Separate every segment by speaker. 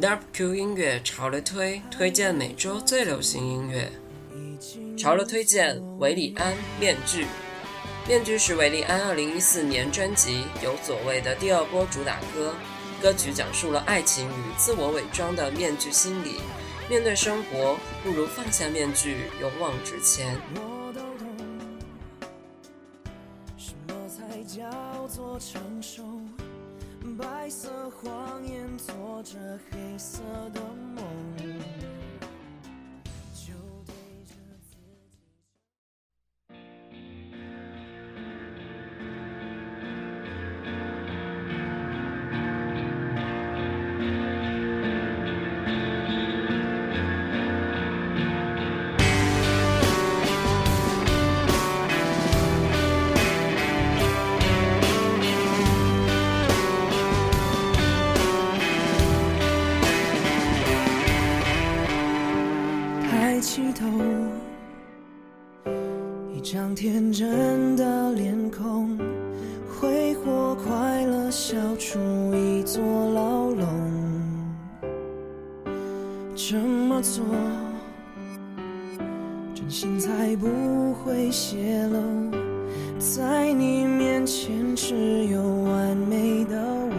Speaker 1: Dark Q 音乐潮了推推荐每周最流行音乐。潮了推荐维里安《面具》。《面具》是维里安2014年专辑《有所谓》的第二波主打歌。歌曲讲述了爱情与自我伪装的面具心理。面对生活，不如放下面具，勇往直前。
Speaker 2: 面前只有完美的我。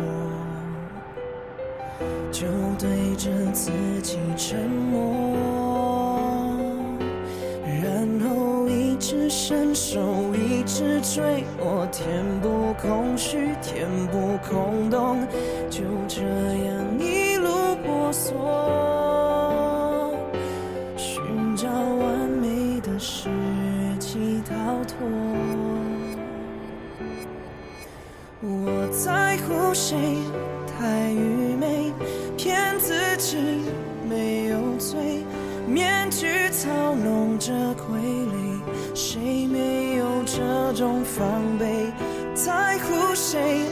Speaker 2: 就对着自己沉默，然后一直伸手，一直追我，填补空虚，填补空洞，就这样一路摸索，谁？太愚昧，骗自己没有罪。面具操弄着傀儡，谁没有这种防备？在乎谁？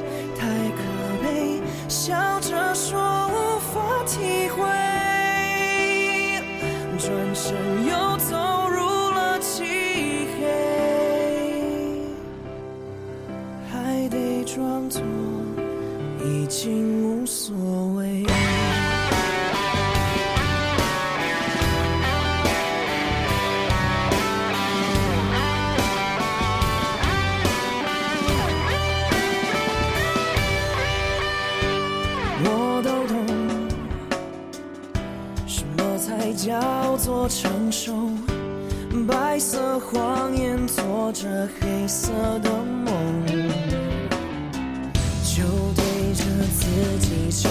Speaker 2: 我承受？白色谎言做着黑色的梦，就对着自己沉，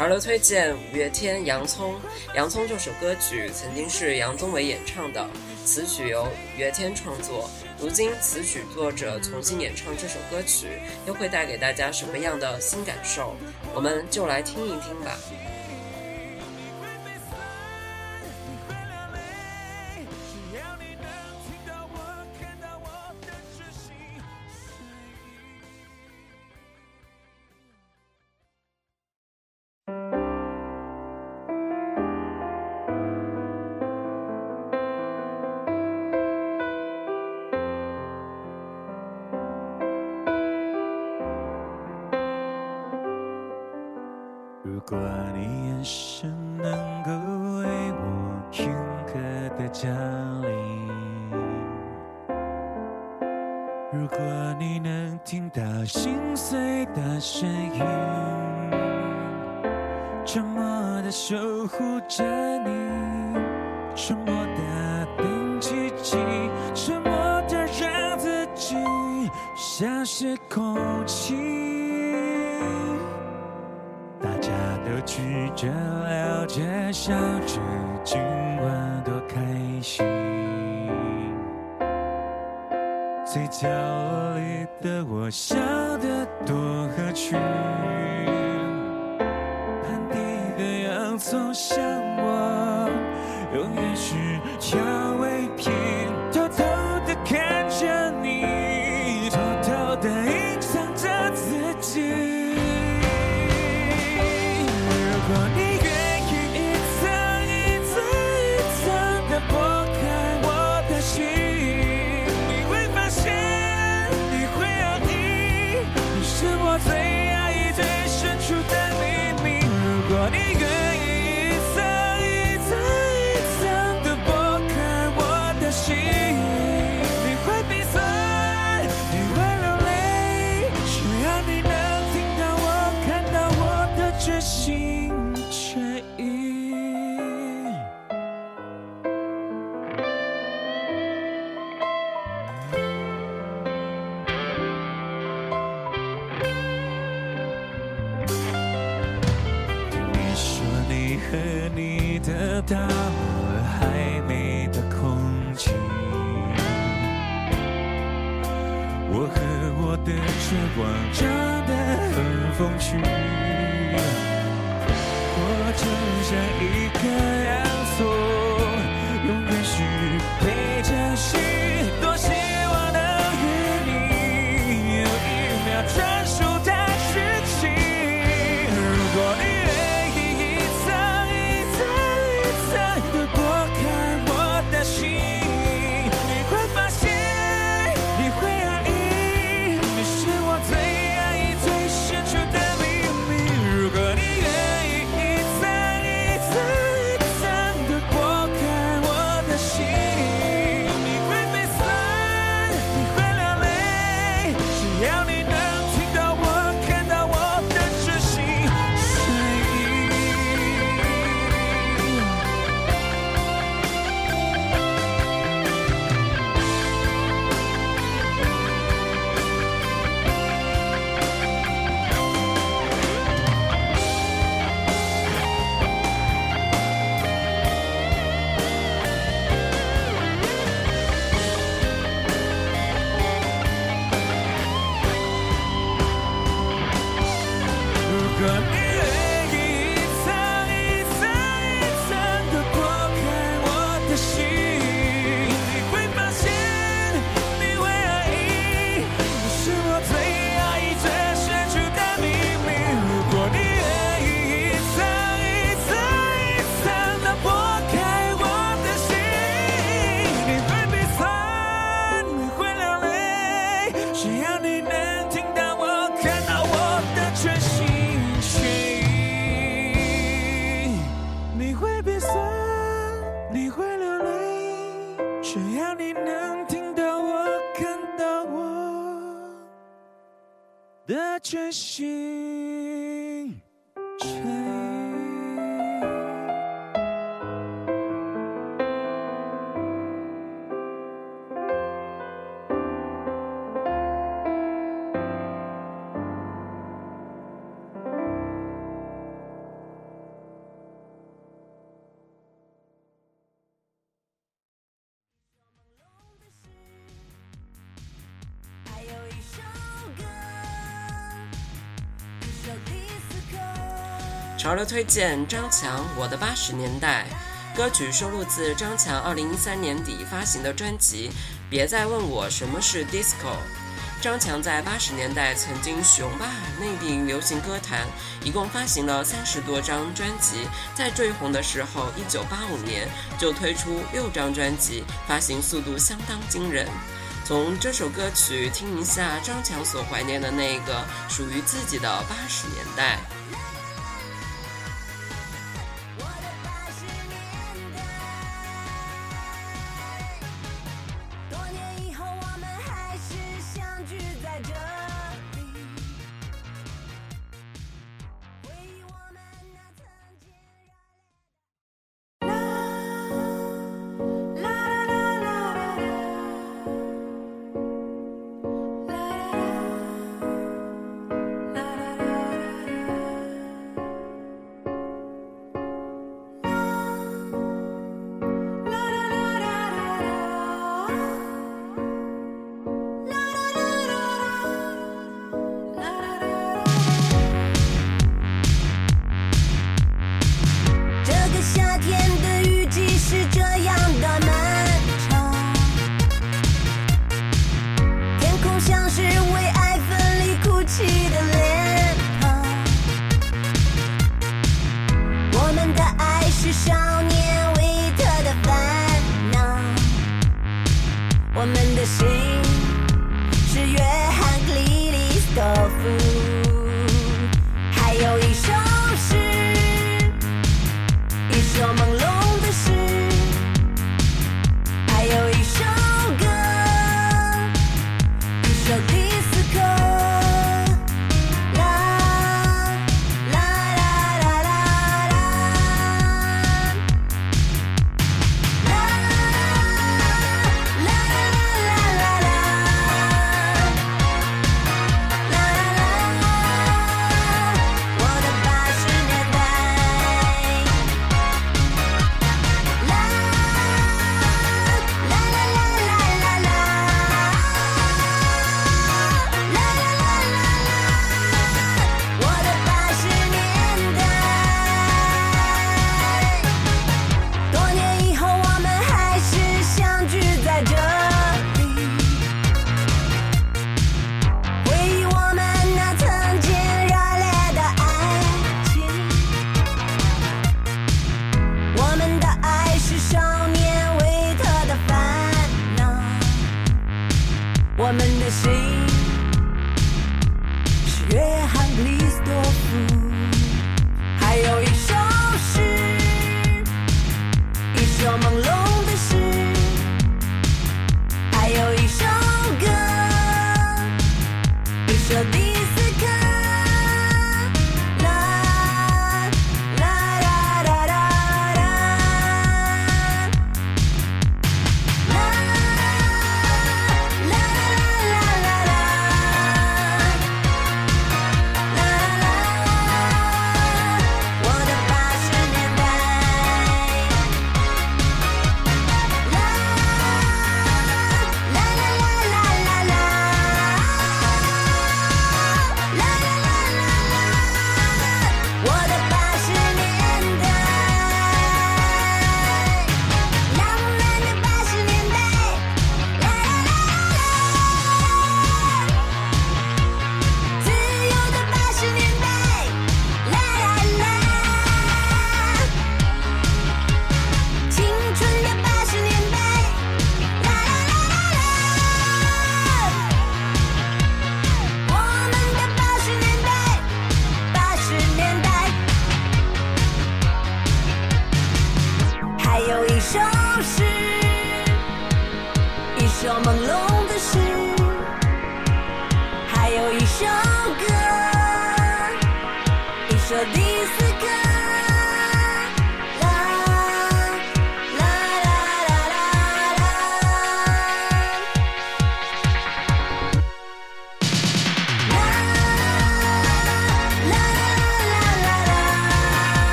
Speaker 3: 潮流推荐五月天《洋葱》，《洋葱》这首歌曲曾经是杨宗纬演唱的，词曲由五月天创作。如今词曲作者重新演唱这首歌曲，又会带给大家什么样的新感受？我们就来听一听吧。
Speaker 4: 如果你眼神能够为我片刻的降临如果你能听到心碎的声音沉默的守护着你沉默的等奇迹沉默的让自己像是空气试着了解，笑着今晚多开心。最角落里的我，笑得多合群。盘底的洋葱像我，永远是小。
Speaker 3: 潮流推荐张强《我的八十年代》歌曲收录自张强二零一三年底发行的专辑《别再问我什么是 disco》。张强在八十年代曾经雄霸内地流行歌坛，一共发行了三十多张专辑。在最红的时候，一九八五年就推出六张专辑，发行速度相当惊人。从这首歌曲听一下张强所怀念的那个属于自己的八十年代。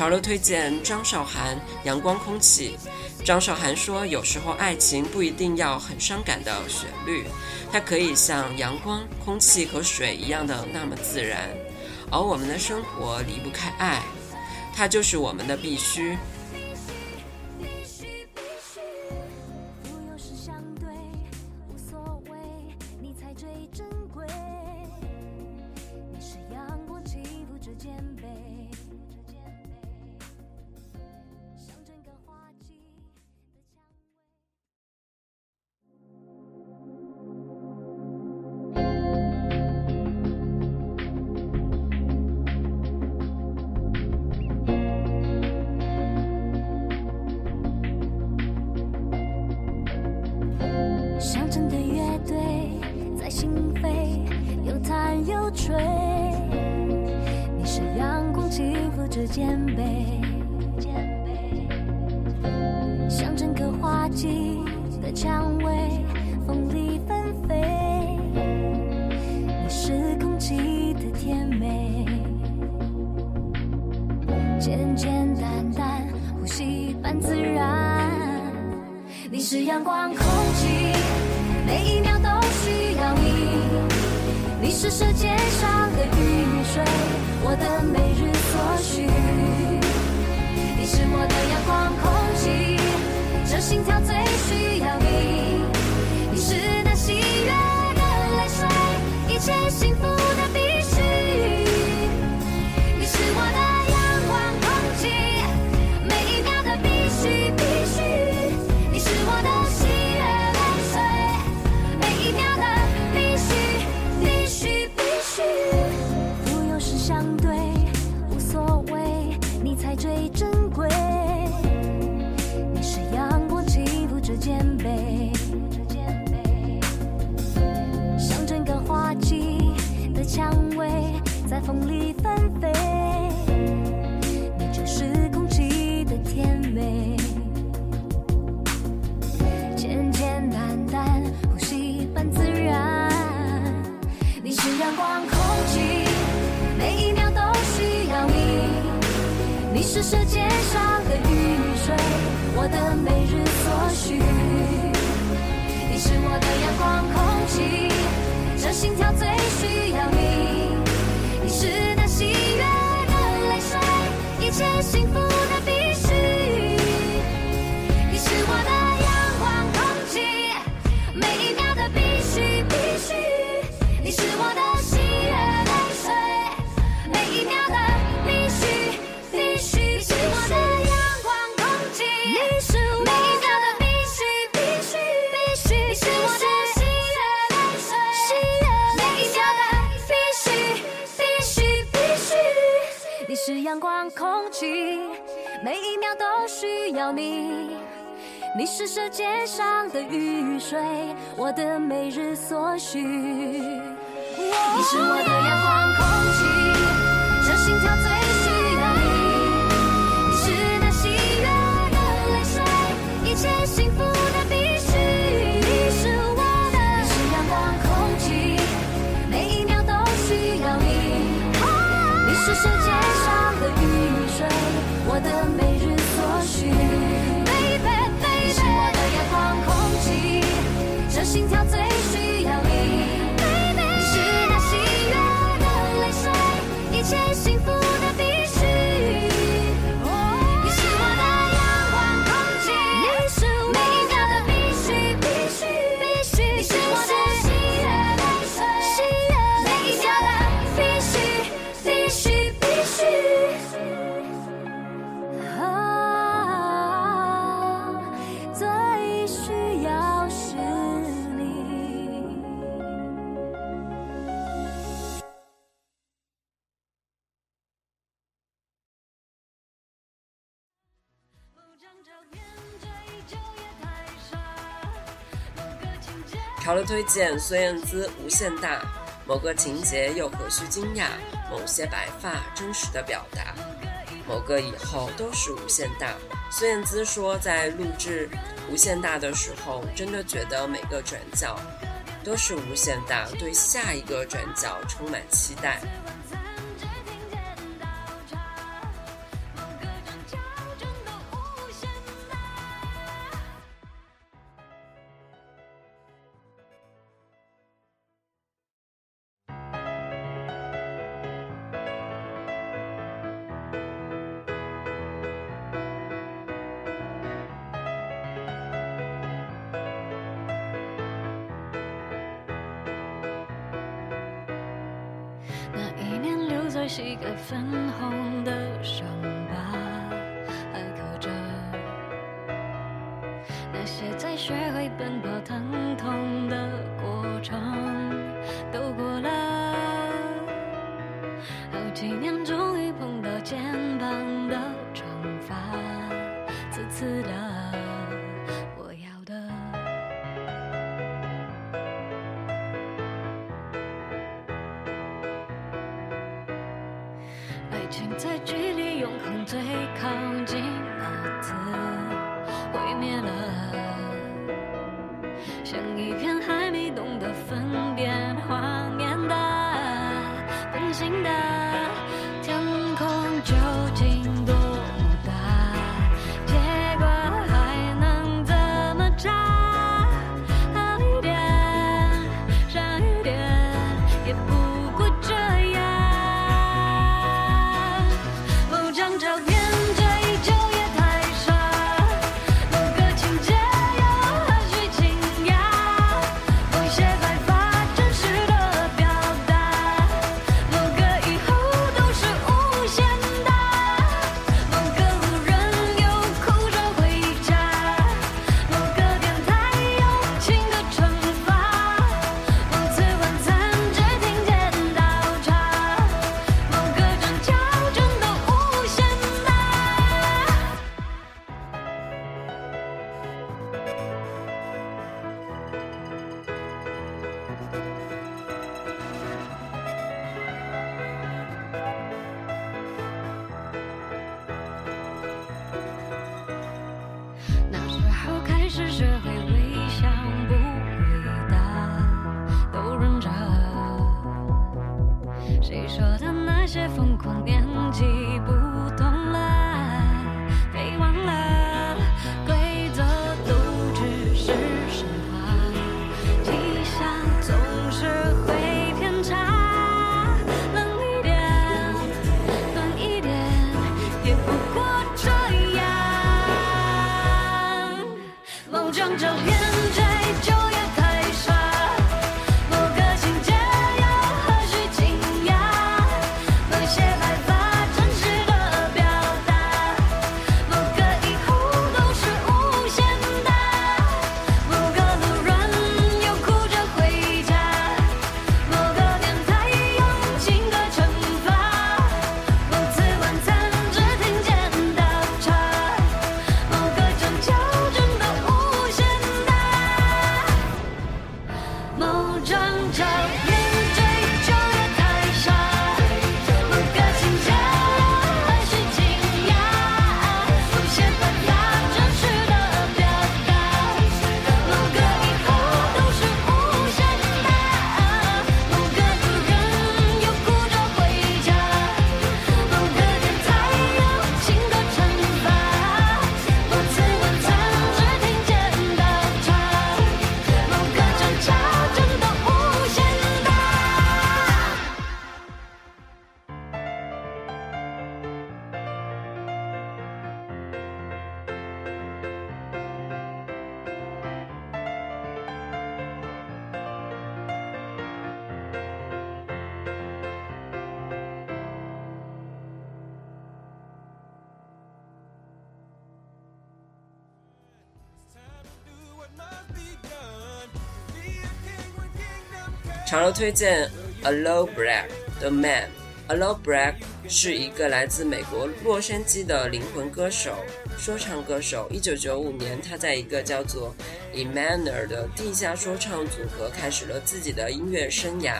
Speaker 3: 潮流推荐张韶涵《阳光空气》。张韶涵说：“有时候爱情不一定要很伤感的旋律，它可以像阳光、空气和水一样的那么自然。而我们的生活离不开爱，它就是我们的必须。”
Speaker 5: 肩背，肩背，像整个花季的蔷薇，风里纷飞。你是空气的甜美，简简单单，呼吸般自然。你是阳光，空气，每一秒都需要你。你是世界上的雨水。我的每日所需。你是我的阳光，空气，这心跳最需要你。你是那喜悦的泪水，一切幸福
Speaker 3: 见：孙燕姿《无限大》。某个情节又何须惊讶？某些白发真实的表达。某个以后都是无限大。孙燕姿说，在录制《无限大》的时候，真的觉得每个转角都是无限大，对下一个转角充满期待。
Speaker 5: 膝盖粉红的伤疤，还刻着那些在学会奔跑灭了，某然后
Speaker 3: 推荐 Aloe Black 的 Man。A Low Black 是一个来自美国洛杉矶的灵魂歌手、说唱歌手。一九九五年，他在一个叫做 Emanuel 的地下说唱组合开始了自己的音乐生涯。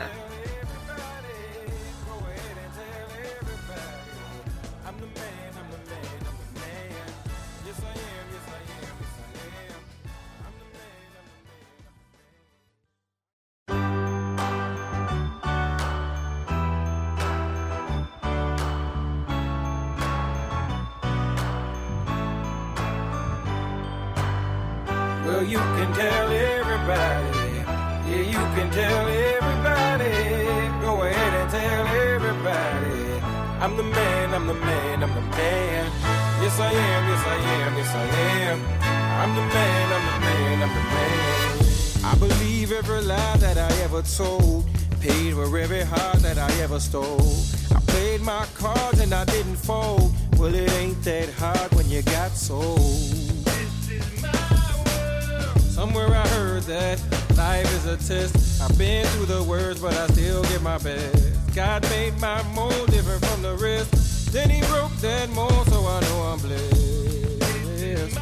Speaker 6: Well, you can tell everybody. Yeah, you can tell everybody. Go ahead and tell everybody. I'm the man, I'm the man, I'm the man. Yes, I am, yes, I am, yes, I am. I'm the man, I'm the man, I'm the man. I believe every lie that I ever told. Paid for every heart that I ever stole. I played my cards and I didn't fold. Well, it ain't that hard when you got sold. Somewhere I heard that life is a test. I've been through the worst, but I still give my best. God made my mold different from the rest. Then he broke that mold, so I know I'm blessed.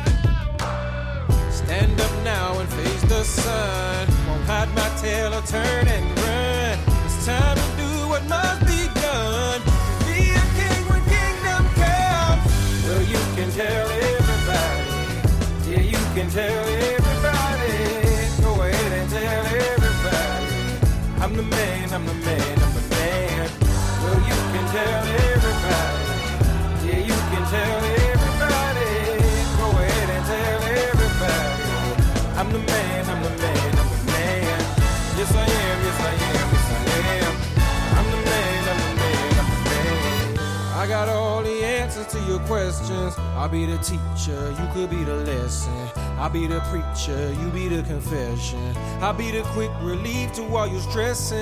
Speaker 6: Stand up now and face the sun. Won't hide my tail or turn and run. It's time to do what must be done. Be a king when kingdom comes. Well, you can tell everybody. Yeah, you can tell answers to your questions. I'll be the teacher, you could be the lesson. I'll be the preacher, you be the confession. I'll be the quick relief to all your stressing.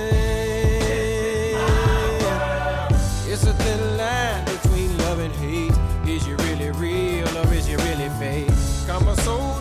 Speaker 6: It's a thin line between love and hate. Is you really real or is you really fake? I'm a soldier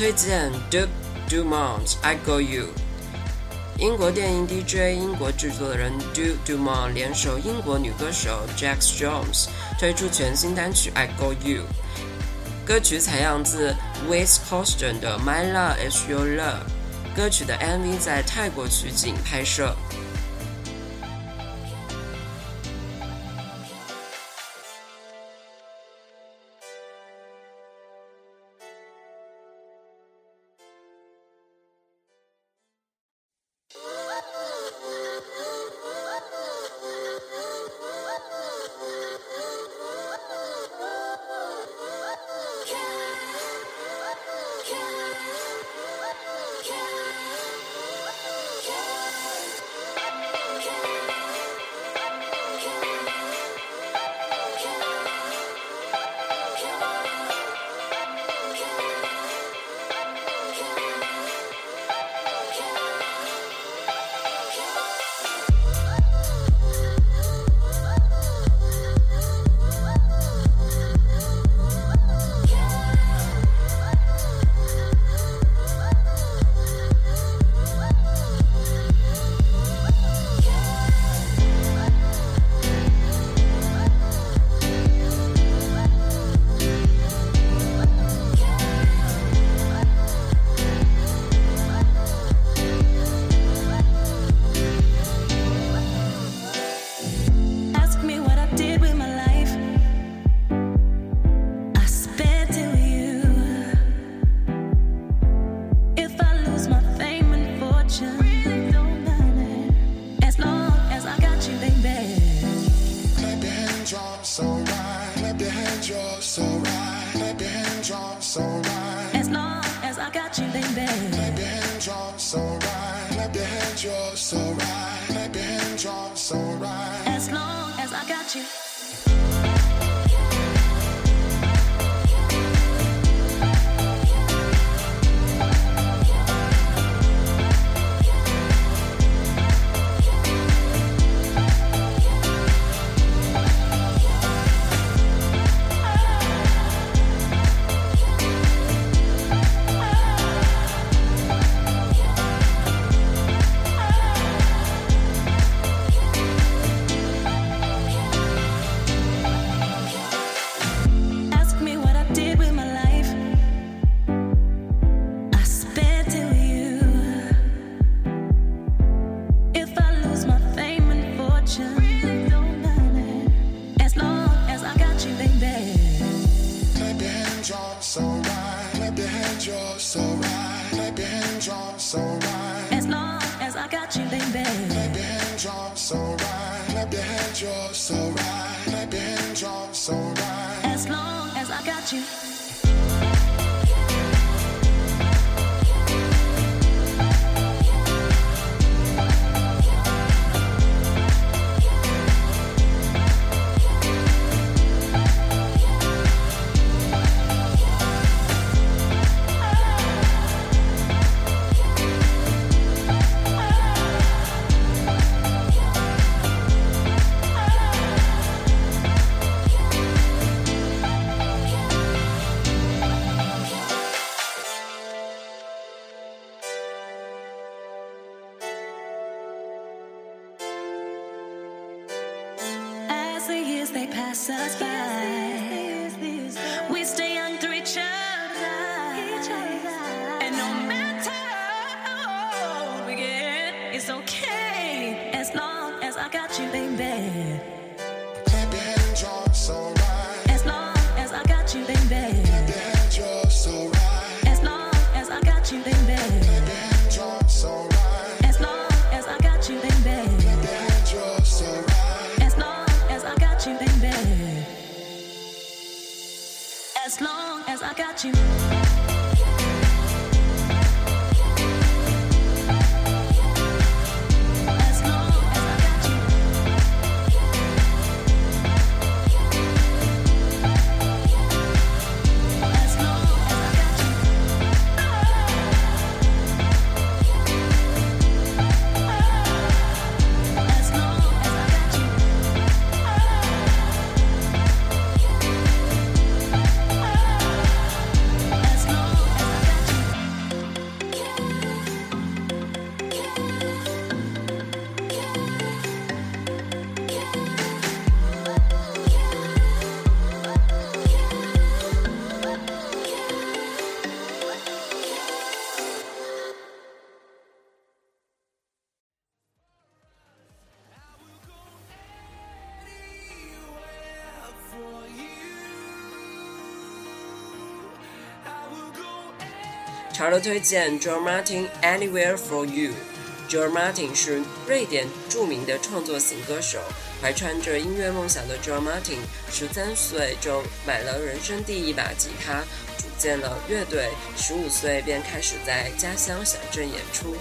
Speaker 3: 推荐 Duke Dumont I Go You。英国电音 DJ、英国制作人 Duke Dumont 联手英国女歌手 Jax Jones 推出全新单曲 I Go You。歌曲采样自 West Houston 的 My Love Is Your Love。歌曲的 MV 在泰国取景拍摄。
Speaker 7: watching, baby.
Speaker 8: Clap your hands, y'all, so right. Clap your hands, y'all, so right. Clap your hands, y'all, so right.
Speaker 7: As long as I got you. 卡了推荐 j o r Martin Anywhere
Speaker 1: for You。
Speaker 9: j o r Martin 是瑞典著名的创作型歌手，怀揣着音乐梦想的 j o r Martin，十三岁就买了人生第一把吉他，组建了乐队，十五岁便开始在家乡小镇演出。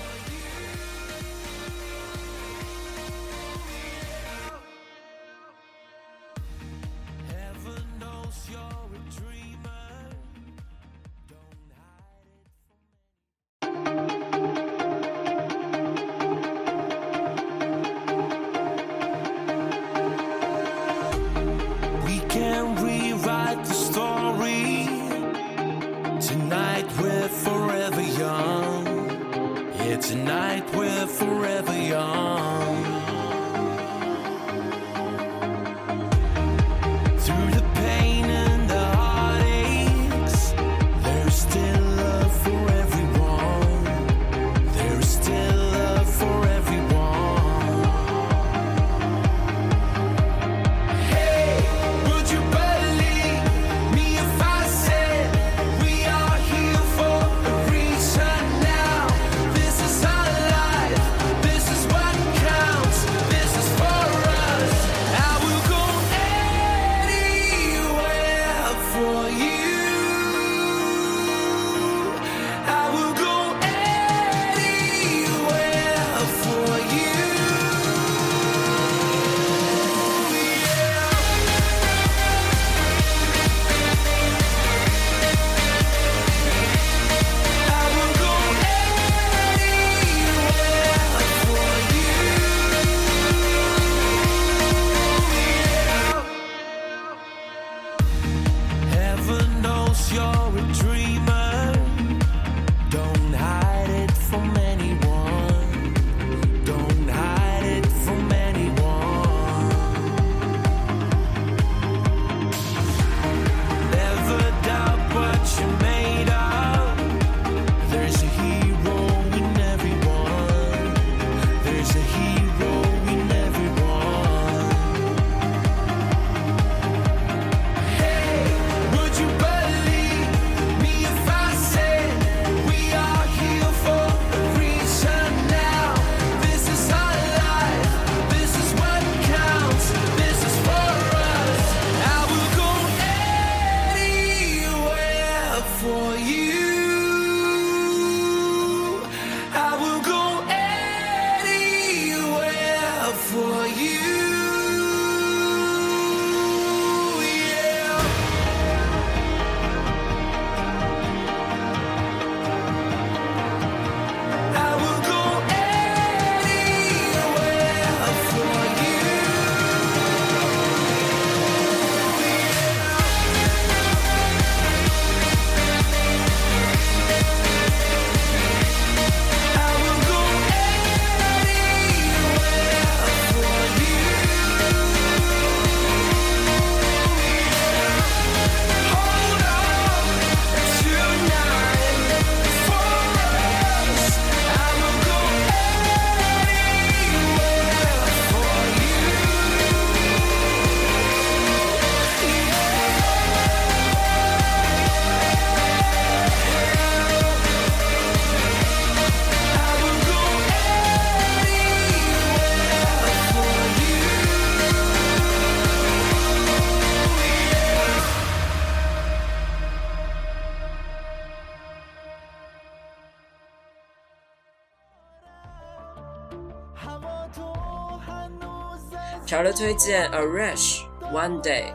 Speaker 1: 潮的推荐 a
Speaker 5: r a s h One Day，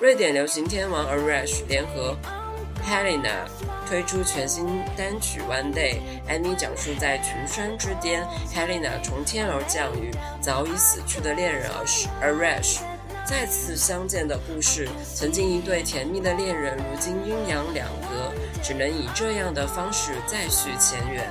Speaker 5: 瑞典流行天王 a r a s h 联合 Helena 推出全新单曲 One Day。艾米讲述在群山之巅，Helena 从天而降于早已死去的恋人 a r a s h 再次相见的故事，曾经一对甜蜜的恋人，如今阴阳两隔，只能以这样的方式再续前缘。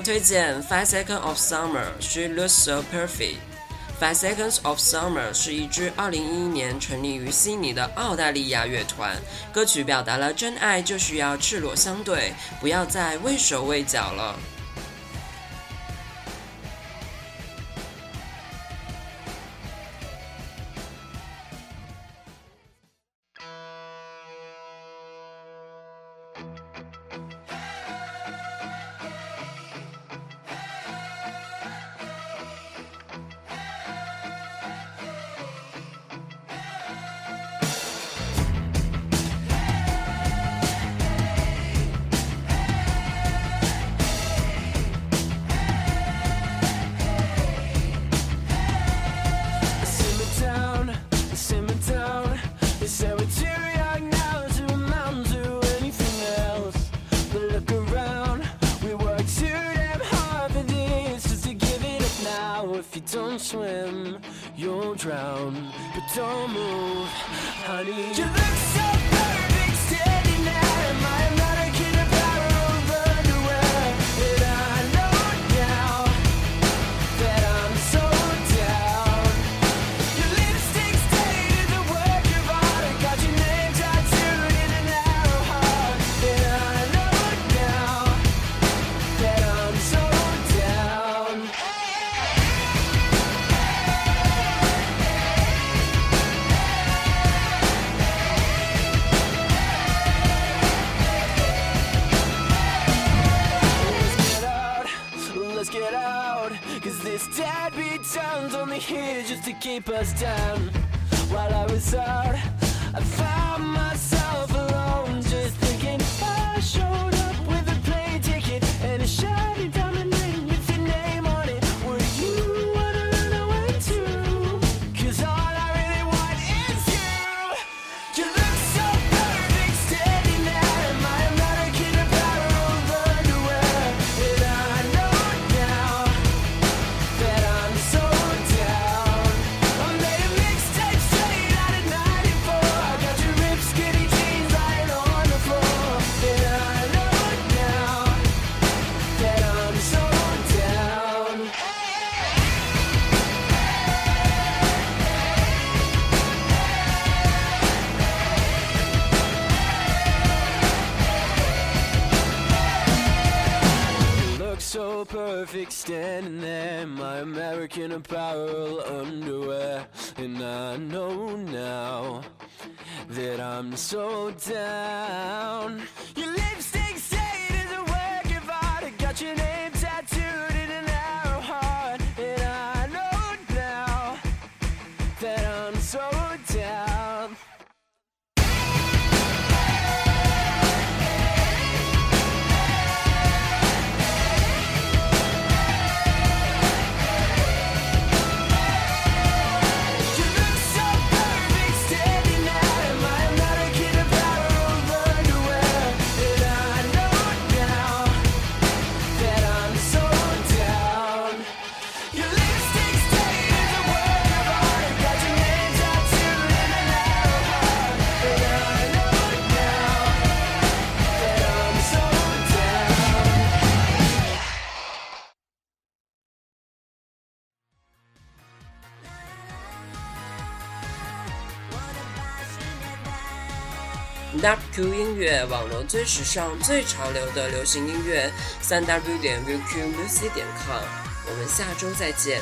Speaker 5: 推荐 Five Seconds of Summer She Looks So Perfect。Five Seconds of Summer 是一支2011年成立于悉尼的澳大利亚乐团，歌曲表达了真爱就需要赤裸相对，不要再畏手畏脚了。
Speaker 9: Cause this dad beat town's only here just to keep us down. While I was out, I found myself perfect standing there my American apparel underwear. And I know now that I'm so down. You
Speaker 3: QQ 音乐，网络最时尚、最潮流的流行音乐，三 W 点 QQ Music 点 com。我们下周再见。